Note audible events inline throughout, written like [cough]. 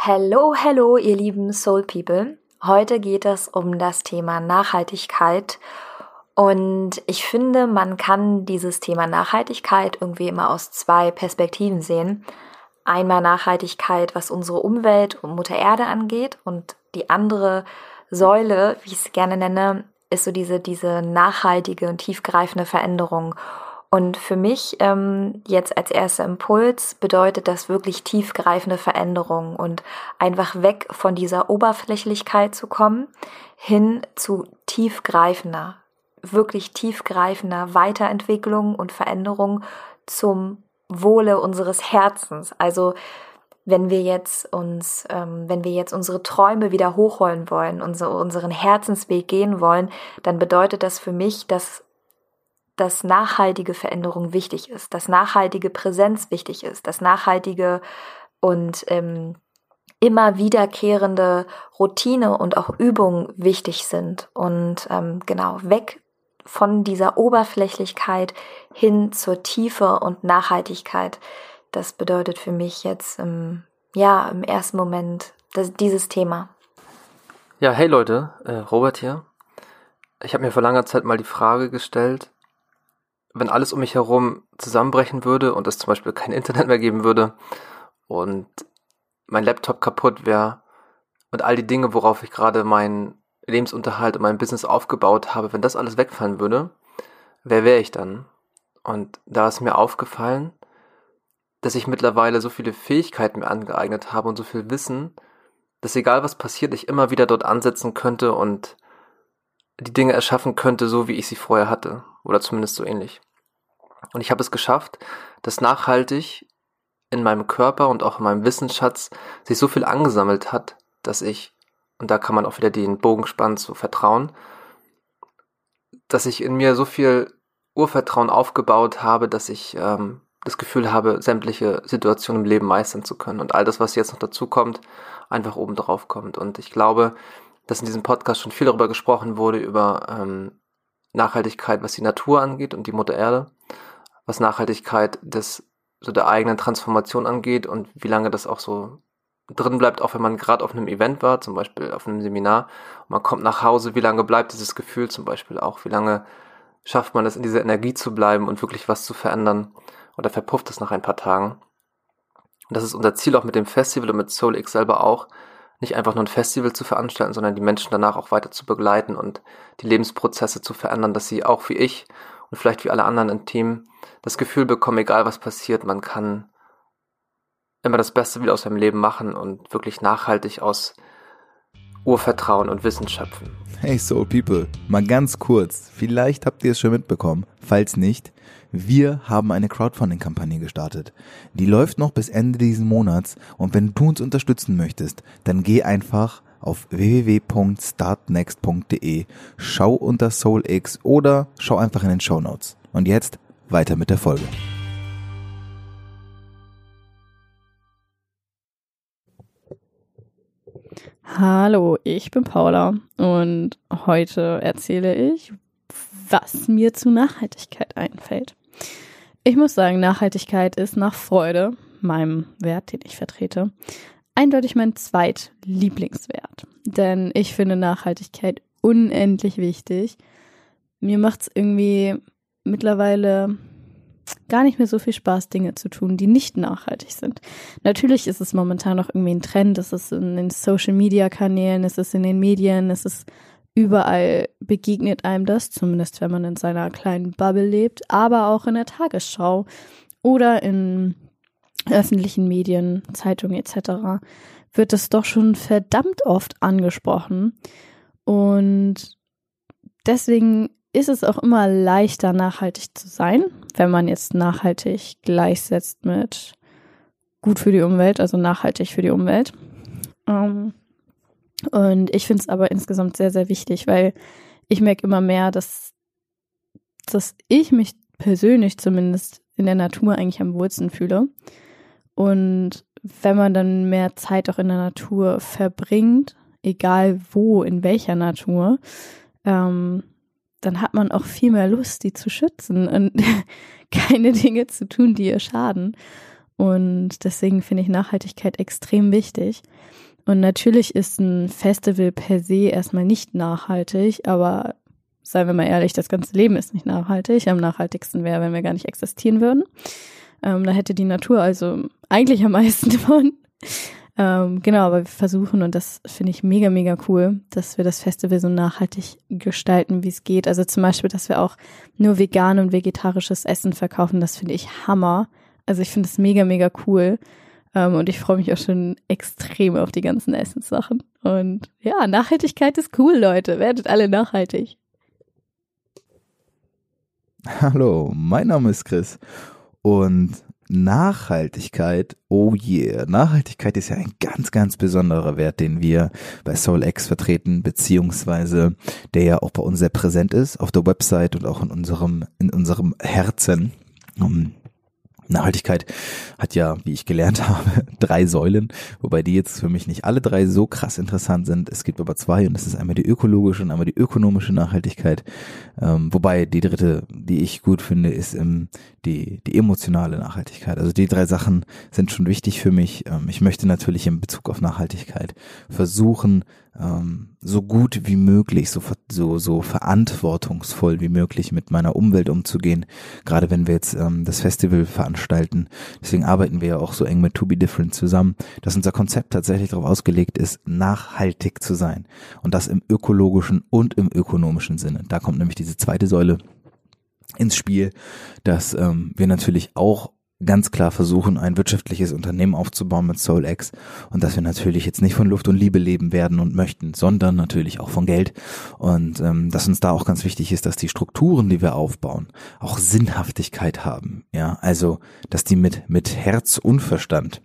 Hello, hello, ihr lieben Soul People. Heute geht es um das Thema Nachhaltigkeit. Und ich finde, man kann dieses Thema Nachhaltigkeit irgendwie immer aus zwei Perspektiven sehen. Einmal Nachhaltigkeit, was unsere Umwelt und Mutter Erde angeht. Und die andere Säule, wie ich es gerne nenne, ist so diese, diese nachhaltige und tiefgreifende Veränderung. Und für mich ähm, jetzt als erster Impuls bedeutet das wirklich tiefgreifende Veränderung und einfach weg von dieser Oberflächlichkeit zu kommen, hin zu tiefgreifender, wirklich tiefgreifender Weiterentwicklung und Veränderung zum Wohle unseres Herzens. Also wenn wir jetzt uns, ähm, wenn wir jetzt unsere Träume wieder hochholen wollen, unsere, unseren Herzensweg gehen wollen, dann bedeutet das für mich, dass dass nachhaltige Veränderung wichtig ist, dass nachhaltige Präsenz wichtig ist, dass nachhaltige und ähm, immer wiederkehrende Routine und auch Übungen wichtig sind und ähm, genau weg von dieser Oberflächlichkeit hin zur Tiefe und Nachhaltigkeit. Das bedeutet für mich jetzt im, ja im ersten Moment das, dieses Thema. Ja, hey Leute, äh, Robert hier. Ich habe mir vor langer Zeit mal die Frage gestellt, wenn alles um mich herum zusammenbrechen würde und es zum Beispiel kein [laughs] Internet mehr geben würde und mein Laptop kaputt wäre und all die Dinge, worauf ich gerade meinen Lebensunterhalt und mein Business aufgebaut habe, wenn das alles wegfallen würde, wer wäre ich dann? Und da ist mir aufgefallen, dass ich mittlerweile so viele Fähigkeiten mir angeeignet habe und so viel Wissen, dass egal was passiert, ich immer wieder dort ansetzen könnte und die Dinge erschaffen könnte, so wie ich sie vorher hatte. Oder zumindest so ähnlich. Und ich habe es geschafft, dass nachhaltig in meinem Körper und auch in meinem Wissensschatz sich so viel angesammelt hat, dass ich, und da kann man auch wieder den Bogen spannen zu Vertrauen, dass ich in mir so viel Urvertrauen aufgebaut habe, dass ich ähm, das Gefühl habe, sämtliche Situationen im Leben meistern zu können und all das, was jetzt noch dazu kommt, einfach oben drauf kommt. Und ich glaube, dass in diesem Podcast schon viel darüber gesprochen wurde, über ähm, Nachhaltigkeit, was die Natur angeht und die Mutter Erde, was Nachhaltigkeit des, so der eigenen Transformation angeht und wie lange das auch so drin bleibt, auch wenn man gerade auf einem Event war, zum Beispiel auf einem Seminar, und man kommt nach Hause, wie lange bleibt dieses Gefühl zum Beispiel auch, wie lange schafft man es, in dieser Energie zu bleiben und wirklich was zu verändern? Oder verpufft es nach ein paar Tagen. Und das ist unser Ziel auch mit dem Festival und mit Soul X selber auch, nicht einfach nur ein Festival zu veranstalten, sondern die Menschen danach auch weiter zu begleiten und die Lebensprozesse zu verändern, dass sie auch wie ich und vielleicht wie alle anderen im Team das Gefühl bekommen, egal was passiert, man kann immer das Beste wieder aus seinem Leben machen und wirklich nachhaltig aus Urvertrauen und Wissen schöpfen. Hey Soul People, mal ganz kurz, vielleicht habt ihr es schon mitbekommen, falls nicht, wir haben eine Crowdfunding-Kampagne gestartet. Die läuft noch bis Ende diesen Monats und wenn du uns unterstützen möchtest, dann geh einfach auf www.startnext.de, schau unter SoulX oder schau einfach in den Show Notes. Und jetzt weiter mit der Folge. Hallo, ich bin Paula und heute erzähle ich, was mir zu Nachhaltigkeit einfällt. Ich muss sagen, Nachhaltigkeit ist nach Freude, meinem Wert, den ich vertrete, eindeutig mein zweitlieblingswert. Denn ich finde Nachhaltigkeit unendlich wichtig. Mir macht es irgendwie mittlerweile gar nicht mehr so viel Spaß, Dinge zu tun, die nicht nachhaltig sind. Natürlich ist es momentan noch irgendwie ein Trend, es ist in den Social Media Kanälen, es ist in den Medien, es ist überall begegnet einem das, zumindest wenn man in seiner kleinen Bubble lebt, aber auch in der Tagesschau oder in öffentlichen Medien, Zeitungen etc. wird es doch schon verdammt oft angesprochen. Und deswegen ist es auch immer leichter, nachhaltig zu sein, wenn man jetzt nachhaltig gleichsetzt mit gut für die Umwelt, also nachhaltig für die Umwelt. Ähm, und ich finde es aber insgesamt sehr, sehr wichtig, weil ich merke immer mehr, dass, dass ich mich persönlich zumindest in der Natur eigentlich am wohlsten fühle. Und wenn man dann mehr Zeit auch in der Natur verbringt, egal wo, in welcher Natur, ähm, dann hat man auch viel mehr Lust, die zu schützen und [laughs] keine Dinge zu tun, die ihr schaden. Und deswegen finde ich Nachhaltigkeit extrem wichtig. Und natürlich ist ein Festival per se erstmal nicht nachhaltig, aber seien wir mal ehrlich, das ganze Leben ist nicht nachhaltig. Am nachhaltigsten wäre, wenn wir gar nicht existieren würden. Ähm, da hätte die Natur also eigentlich am meisten [laughs] davon. Ähm, genau, aber wir versuchen, und das finde ich mega, mega cool, dass wir das Festival so nachhaltig gestalten, wie es geht. Also zum Beispiel, dass wir auch nur vegan und vegetarisches Essen verkaufen, das finde ich Hammer. Also ich finde es mega, mega cool. Ähm, und ich freue mich auch schon extrem auf die ganzen Essenssachen. Und ja, Nachhaltigkeit ist cool, Leute. Werdet alle nachhaltig. Hallo, mein Name ist Chris und Nachhaltigkeit, oh yeah. Nachhaltigkeit ist ja ein ganz, ganz besonderer Wert, den wir bei SoulX vertreten, beziehungsweise der ja auch bei uns sehr präsent ist, auf der Website und auch in unserem, in unserem Herzen. Nachhaltigkeit hat ja, wie ich gelernt [laughs] habe, drei Säulen, wobei die jetzt für mich nicht alle drei so krass interessant sind. Es gibt aber zwei und das ist einmal die ökologische und einmal die ökonomische Nachhaltigkeit. Ähm, wobei die dritte, die ich gut finde, ist ähm, die, die emotionale Nachhaltigkeit. Also die drei Sachen sind schon wichtig für mich. Ähm, ich möchte natürlich in Bezug auf Nachhaltigkeit versuchen, ähm, so gut wie möglich, so, so, so verantwortungsvoll wie möglich mit meiner Umwelt umzugehen. Gerade wenn wir jetzt ähm, das Festival veranstalten. Deswegen arbeiten wir ja auch so eng mit To Be Different zusammen, dass unser Konzept tatsächlich darauf ausgelegt ist, nachhaltig zu sein. Und das im ökologischen und im ökonomischen Sinne. Da kommt nämlich diese zweite Säule ins Spiel, dass ähm, wir natürlich auch ganz klar versuchen, ein wirtschaftliches Unternehmen aufzubauen mit SoulX und dass wir natürlich jetzt nicht von Luft und Liebe leben werden und möchten, sondern natürlich auch von Geld und ähm, dass uns da auch ganz wichtig ist, dass die Strukturen, die wir aufbauen, auch Sinnhaftigkeit haben, ja, also dass die mit mit Herz und Verstand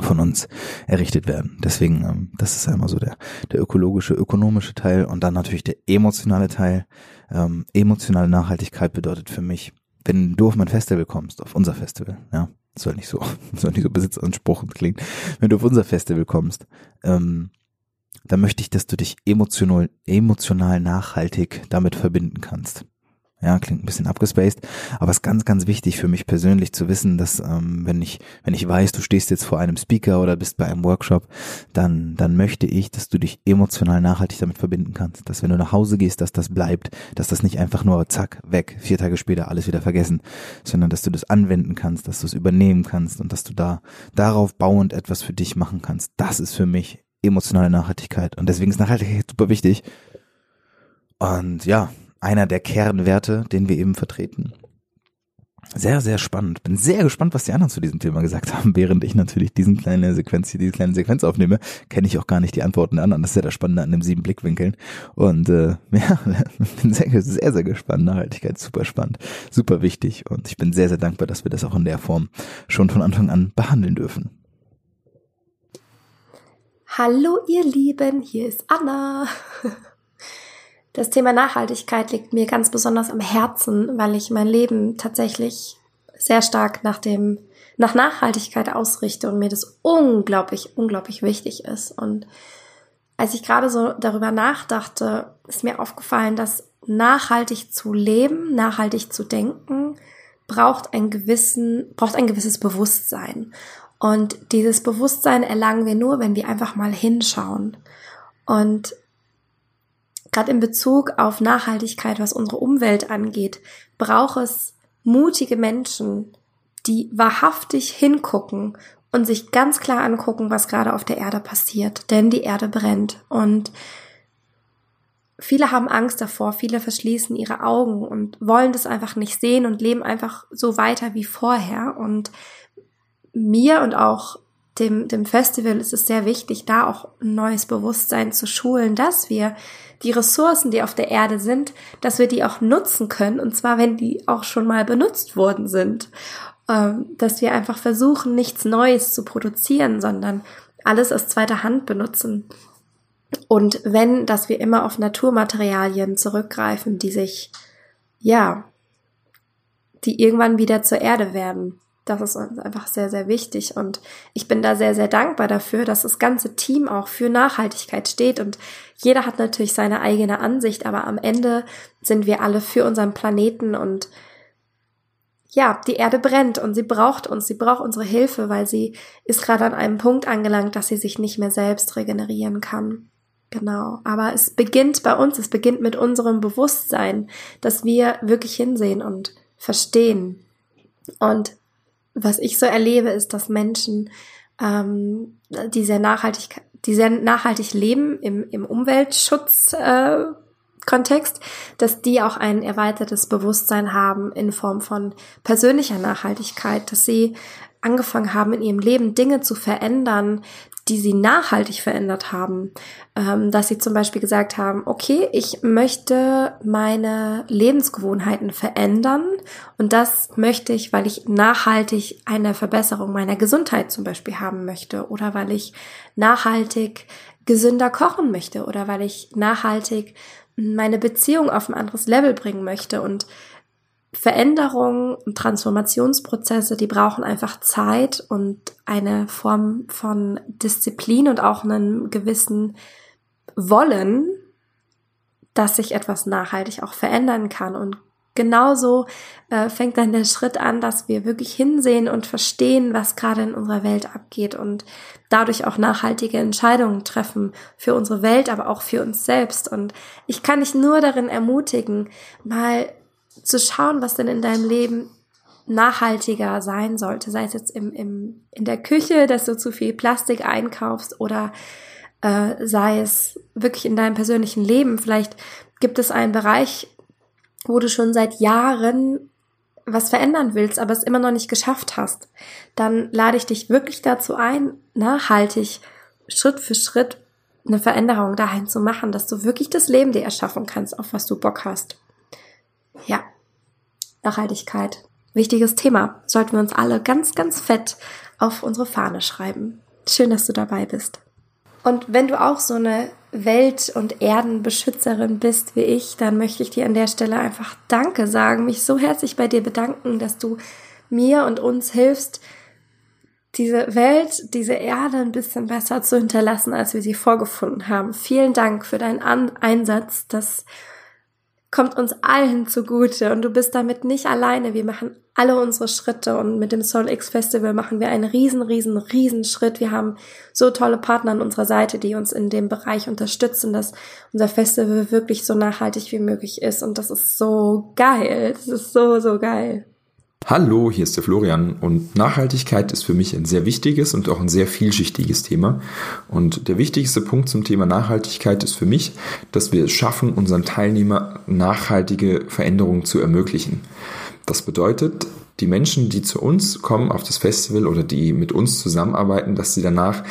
von uns errichtet werden. Deswegen, ähm, das ist einmal so der, der ökologische, ökonomische Teil und dann natürlich der emotionale Teil. Ähm, emotionale Nachhaltigkeit bedeutet für mich, wenn du auf mein Festival kommst, auf unser Festival, ja, soll nicht so, [laughs] soll nicht so besitzanspruchend klingen, wenn du auf unser Festival kommst, ähm, dann möchte ich, dass du dich emotional, emotional nachhaltig damit verbinden kannst. Ja, klingt ein bisschen abgespaced, aber es ist ganz, ganz wichtig für mich persönlich zu wissen, dass ähm, wenn ich, wenn ich weiß, du stehst jetzt vor einem Speaker oder bist bei einem Workshop, dann, dann möchte ich, dass du dich emotional nachhaltig damit verbinden kannst. Dass wenn du nach Hause gehst, dass das bleibt, dass das nicht einfach nur zack, weg, vier Tage später alles wieder vergessen, sondern dass du das anwenden kannst, dass du es übernehmen kannst und dass du da darauf bauend etwas für dich machen kannst. Das ist für mich emotionale Nachhaltigkeit. Und deswegen ist Nachhaltigkeit super wichtig. Und ja, einer der Kernwerte, den wir eben vertreten. Sehr, sehr spannend. Bin sehr gespannt, was die anderen zu diesem Thema gesagt haben, während ich natürlich diesen kleine Sequenz diese kleine Sequenz aufnehme, kenne ich auch gar nicht die Antworten der anderen. Das ist ja das Spannende an den sieben Blickwinkeln. Und äh, [laughs] ja, bin sehr, sehr, sehr gespannt. Nachhaltigkeit super spannend, super wichtig. Und ich bin sehr, sehr dankbar, dass wir das auch in der Form schon von Anfang an behandeln dürfen. Hallo ihr Lieben, hier ist Anna. [laughs] Das Thema Nachhaltigkeit liegt mir ganz besonders am Herzen, weil ich mein Leben tatsächlich sehr stark nach dem, nach Nachhaltigkeit ausrichte und mir das unglaublich, unglaublich wichtig ist. Und als ich gerade so darüber nachdachte, ist mir aufgefallen, dass nachhaltig zu leben, nachhaltig zu denken, braucht ein gewissen, braucht ein gewisses Bewusstsein. Und dieses Bewusstsein erlangen wir nur, wenn wir einfach mal hinschauen. Und gerade in Bezug auf Nachhaltigkeit, was unsere Umwelt angeht, braucht es mutige Menschen, die wahrhaftig hingucken und sich ganz klar angucken, was gerade auf der Erde passiert. Denn die Erde brennt. Und viele haben Angst davor, viele verschließen ihre Augen und wollen das einfach nicht sehen und leben einfach so weiter wie vorher. Und mir und auch dem, dem Festival ist es sehr wichtig, da auch ein neues Bewusstsein zu schulen, dass wir die Ressourcen, die auf der Erde sind, dass wir die auch nutzen können, und zwar wenn die auch schon mal benutzt worden sind. Ähm, dass wir einfach versuchen, nichts Neues zu produzieren, sondern alles aus zweiter Hand benutzen. Und wenn, dass wir immer auf Naturmaterialien zurückgreifen, die sich, ja, die irgendwann wieder zur Erde werden. Das ist uns einfach sehr, sehr wichtig. Und ich bin da sehr, sehr dankbar dafür, dass das ganze Team auch für Nachhaltigkeit steht. Und jeder hat natürlich seine eigene Ansicht, aber am Ende sind wir alle für unseren Planeten und ja, die Erde brennt und sie braucht uns, sie braucht unsere Hilfe, weil sie ist gerade an einem Punkt angelangt, dass sie sich nicht mehr selbst regenerieren kann. Genau. Aber es beginnt bei uns, es beginnt mit unserem Bewusstsein, dass wir wirklich hinsehen und verstehen. Und was ich so erlebe, ist, dass Menschen, ähm, die sehr nachhaltig, die sehr nachhaltig leben im, im Umweltschutz, äh, Kontext, dass die auch ein erweitertes Bewusstsein haben in Form von persönlicher Nachhaltigkeit, dass sie angefangen haben, in ihrem Leben Dinge zu verändern, die sie nachhaltig verändert haben. Ähm, dass sie zum Beispiel gesagt haben, okay, ich möchte meine Lebensgewohnheiten verändern und das möchte ich, weil ich nachhaltig eine Verbesserung meiner Gesundheit zum Beispiel haben möchte oder weil ich nachhaltig gesünder kochen möchte oder weil ich nachhaltig meine Beziehung auf ein anderes Level bringen möchte und Veränderungen und Transformationsprozesse, die brauchen einfach Zeit und eine Form von Disziplin und auch einen gewissen Wollen, dass sich etwas nachhaltig auch verändern kann. Und genauso äh, fängt dann der Schritt an, dass wir wirklich hinsehen und verstehen, was gerade in unserer Welt abgeht und dadurch auch nachhaltige Entscheidungen treffen für unsere Welt, aber auch für uns selbst. Und ich kann dich nur darin ermutigen, mal zu schauen, was denn in deinem Leben nachhaltiger sein sollte, sei es jetzt im, im, in der Küche, dass du zu viel Plastik einkaufst oder äh, sei es wirklich in deinem persönlichen Leben. Vielleicht gibt es einen Bereich, wo du schon seit Jahren was verändern willst, aber es immer noch nicht geschafft hast. Dann lade ich dich wirklich dazu ein, nachhaltig Schritt für Schritt eine Veränderung dahin zu machen, dass du wirklich das Leben dir erschaffen kannst, auf was du Bock hast. Ja, Nachhaltigkeit. Wichtiges Thema. Sollten wir uns alle ganz, ganz fett auf unsere Fahne schreiben. Schön, dass du dabei bist. Und wenn du auch so eine Welt- und Erdenbeschützerin bist wie ich, dann möchte ich dir an der Stelle einfach Danke sagen, mich so herzlich bei dir bedanken, dass du mir und uns hilfst, diese Welt, diese Erde ein bisschen besser zu hinterlassen, als wir sie vorgefunden haben. Vielen Dank für deinen An Einsatz. Das kommt uns allen zugute und du bist damit nicht alleine. Wir machen alle unsere Schritte und mit dem Soul X Festival machen wir einen riesen, riesen, riesen Schritt. Wir haben so tolle Partner an unserer Seite, die uns in dem Bereich unterstützen, dass unser Festival wirklich so nachhaltig wie möglich ist und das ist so geil. Das ist so, so geil. Hallo, hier ist der Florian und Nachhaltigkeit ist für mich ein sehr wichtiges und auch ein sehr vielschichtiges Thema. Und der wichtigste Punkt zum Thema Nachhaltigkeit ist für mich, dass wir es schaffen, unseren Teilnehmern nachhaltige Veränderungen zu ermöglichen. Das bedeutet, die Menschen, die zu uns kommen auf das Festival oder die mit uns zusammenarbeiten, dass sie danach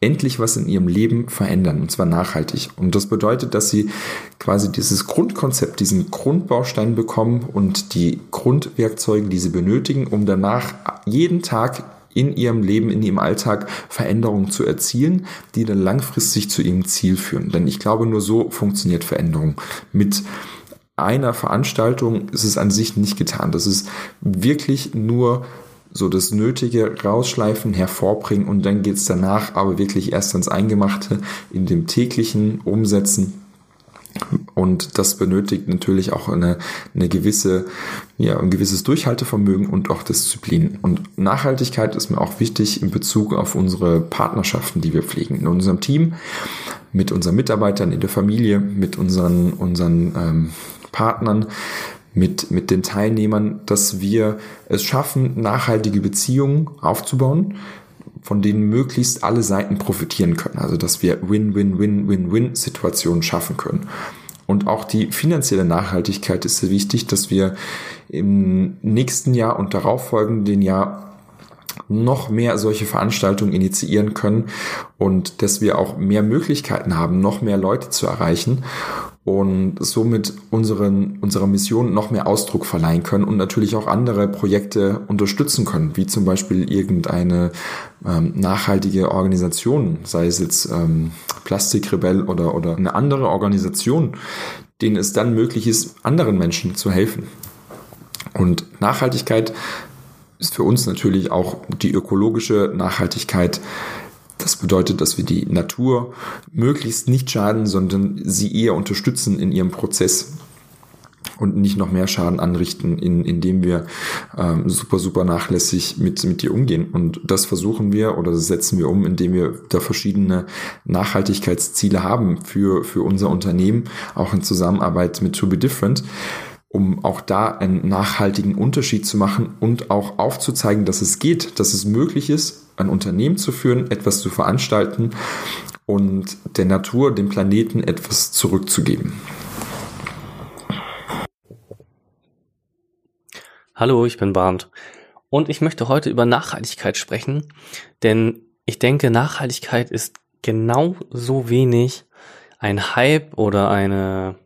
endlich was in ihrem Leben verändern, und zwar nachhaltig. Und das bedeutet, dass sie quasi dieses Grundkonzept, diesen Grundbaustein bekommen und die Grundwerkzeuge, die sie benötigen, um danach jeden Tag in ihrem Leben, in ihrem Alltag Veränderungen zu erzielen, die dann langfristig zu ihrem Ziel führen. Denn ich glaube, nur so funktioniert Veränderung. Mit einer Veranstaltung ist es an sich nicht getan. Das ist wirklich nur so das Nötige rausschleifen, hervorbringen und dann geht's danach aber wirklich erst ans Eingemachte in dem täglichen Umsetzen. Und das benötigt natürlich auch eine, eine gewisse, ja, ein gewisses Durchhaltevermögen und auch Disziplin. Und Nachhaltigkeit ist mir auch wichtig in Bezug auf unsere Partnerschaften, die wir pflegen. In unserem Team, mit unseren Mitarbeitern, in der Familie, mit unseren, unseren ähm, Partnern, mit, mit den Teilnehmern, dass wir es schaffen, nachhaltige Beziehungen aufzubauen, von denen möglichst alle Seiten profitieren können. Also dass wir Win-Win-Win-Win-Win-Situationen schaffen können. Und auch die finanzielle Nachhaltigkeit ist sehr wichtig, dass wir im nächsten Jahr und darauffolgenden Jahr noch mehr solche Veranstaltungen initiieren können und dass wir auch mehr Möglichkeiten haben, noch mehr Leute zu erreichen und somit unseren, unserer Mission noch mehr Ausdruck verleihen können und natürlich auch andere Projekte unterstützen können, wie zum Beispiel irgendeine ähm, nachhaltige Organisation, sei es jetzt ähm, Plastikrebell oder, oder eine andere Organisation, denen es dann möglich ist, anderen Menschen zu helfen. Und Nachhaltigkeit ist für uns natürlich auch die ökologische Nachhaltigkeit. Das bedeutet, dass wir die Natur möglichst nicht schaden, sondern sie eher unterstützen in ihrem Prozess und nicht noch mehr Schaden anrichten, in, indem wir ähm, super, super nachlässig mit, mit dir umgehen. Und das versuchen wir oder setzen wir um, indem wir da verschiedene Nachhaltigkeitsziele haben für, für unser Unternehmen, auch in Zusammenarbeit mit To Be Different um auch da einen nachhaltigen Unterschied zu machen und auch aufzuzeigen, dass es geht, dass es möglich ist, ein Unternehmen zu führen, etwas zu veranstalten und der Natur, dem Planeten etwas zurückzugeben. Hallo, ich bin Barnd und ich möchte heute über Nachhaltigkeit sprechen, denn ich denke, Nachhaltigkeit ist genau so wenig ein Hype oder eine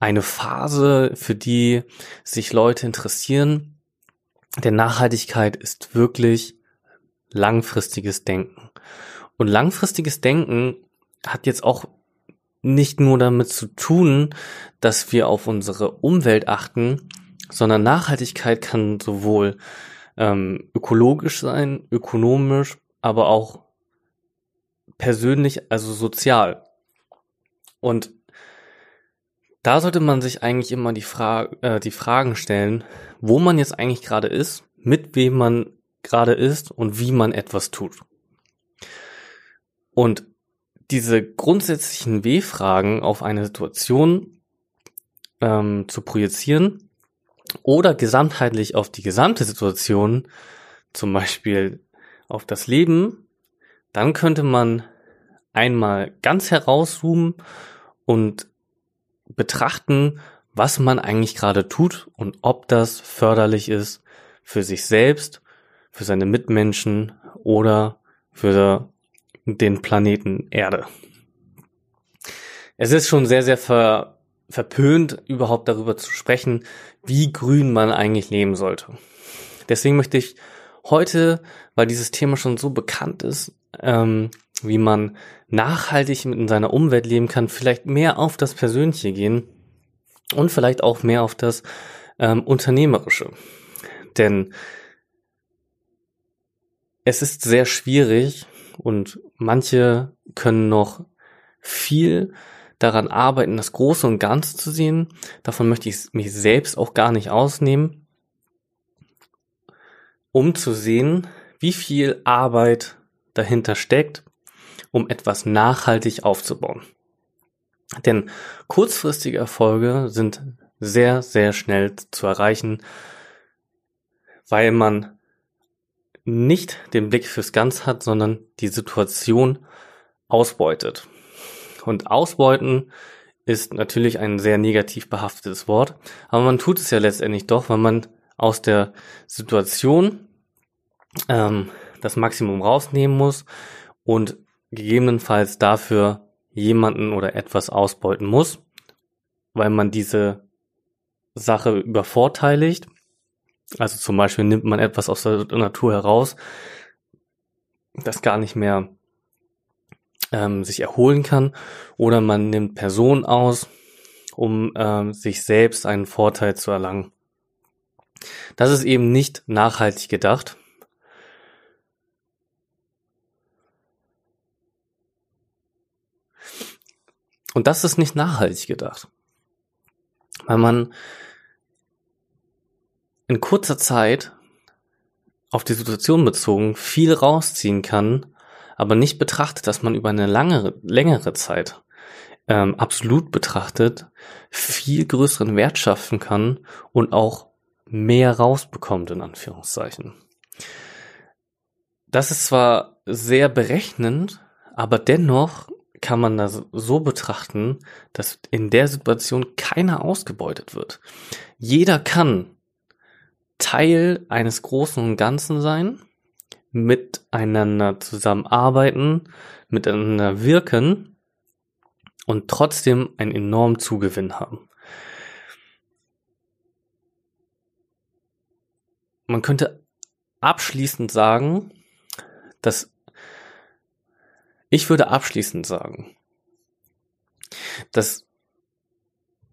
eine Phase, für die sich Leute interessieren. Denn Nachhaltigkeit ist wirklich langfristiges Denken. Und langfristiges Denken hat jetzt auch nicht nur damit zu tun, dass wir auf unsere Umwelt achten, sondern Nachhaltigkeit kann sowohl ähm, ökologisch sein, ökonomisch, aber auch persönlich, also sozial. Und da sollte man sich eigentlich immer die, Fra äh, die Fragen stellen, wo man jetzt eigentlich gerade ist, mit wem man gerade ist und wie man etwas tut. Und diese grundsätzlichen W-Fragen auf eine Situation ähm, zu projizieren oder gesamtheitlich auf die gesamte Situation, zum Beispiel auf das Leben, dann könnte man einmal ganz herauszoomen und betrachten, was man eigentlich gerade tut und ob das förderlich ist für sich selbst, für seine Mitmenschen oder für den Planeten Erde. Es ist schon sehr, sehr ver, verpönt, überhaupt darüber zu sprechen, wie grün man eigentlich leben sollte. Deswegen möchte ich heute, weil dieses Thema schon so bekannt ist, ähm, wie man nachhaltig in seiner Umwelt leben kann, vielleicht mehr auf das Persönliche gehen und vielleicht auch mehr auf das ähm, Unternehmerische. Denn es ist sehr schwierig und manche können noch viel daran arbeiten, das Große und Ganze zu sehen. Davon möchte ich mich selbst auch gar nicht ausnehmen, um zu sehen, wie viel Arbeit dahinter steckt um etwas nachhaltig aufzubauen. Denn kurzfristige Erfolge sind sehr, sehr schnell zu erreichen, weil man nicht den Blick fürs Ganze hat, sondern die Situation ausbeutet. Und ausbeuten ist natürlich ein sehr negativ behaftetes Wort, aber man tut es ja letztendlich doch, weil man aus der Situation ähm, das Maximum rausnehmen muss und gegebenenfalls dafür jemanden oder etwas ausbeuten muss, weil man diese Sache übervorteiligt. Also zum Beispiel nimmt man etwas aus der Natur heraus, das gar nicht mehr ähm, sich erholen kann, oder man nimmt Personen aus, um ähm, sich selbst einen Vorteil zu erlangen. Das ist eben nicht nachhaltig gedacht. Und das ist nicht nachhaltig gedacht. Weil man in kurzer Zeit auf die Situation bezogen viel rausziehen kann, aber nicht betrachtet, dass man über eine langere, längere Zeit ähm, absolut betrachtet viel größeren Wert schaffen kann und auch mehr rausbekommt, in Anführungszeichen. Das ist zwar sehr berechnend, aber dennoch kann man das so betrachten, dass in der Situation keiner ausgebeutet wird. Jeder kann Teil eines großen und Ganzen sein, miteinander zusammenarbeiten, miteinander wirken und trotzdem einen enormen Zugewinn haben. Man könnte abschließend sagen, dass ich würde abschließend sagen, dass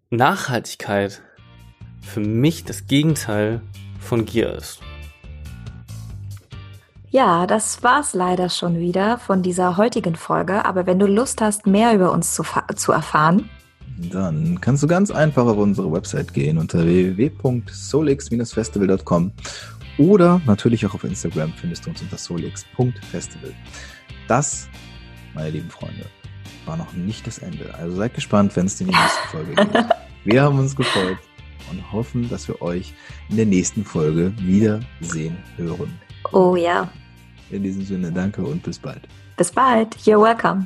Nachhaltigkeit für mich das Gegenteil von Gier ist. Ja, das war's leider schon wieder von dieser heutigen Folge. Aber wenn du Lust hast, mehr über uns zu, zu erfahren, dann kannst du ganz einfach auf unsere Website gehen unter www.solix-festival.com oder natürlich auch auf Instagram findest du uns unter solix.festival. Das, meine lieben Freunde, war noch nicht das Ende. Also seid gespannt, wenn es in die nächste Folge geht. Wir haben uns gefreut und hoffen, dass wir euch in der nächsten Folge wiedersehen hören. Oh ja. In diesem Sinne, danke und bis bald. Bis bald. You're welcome.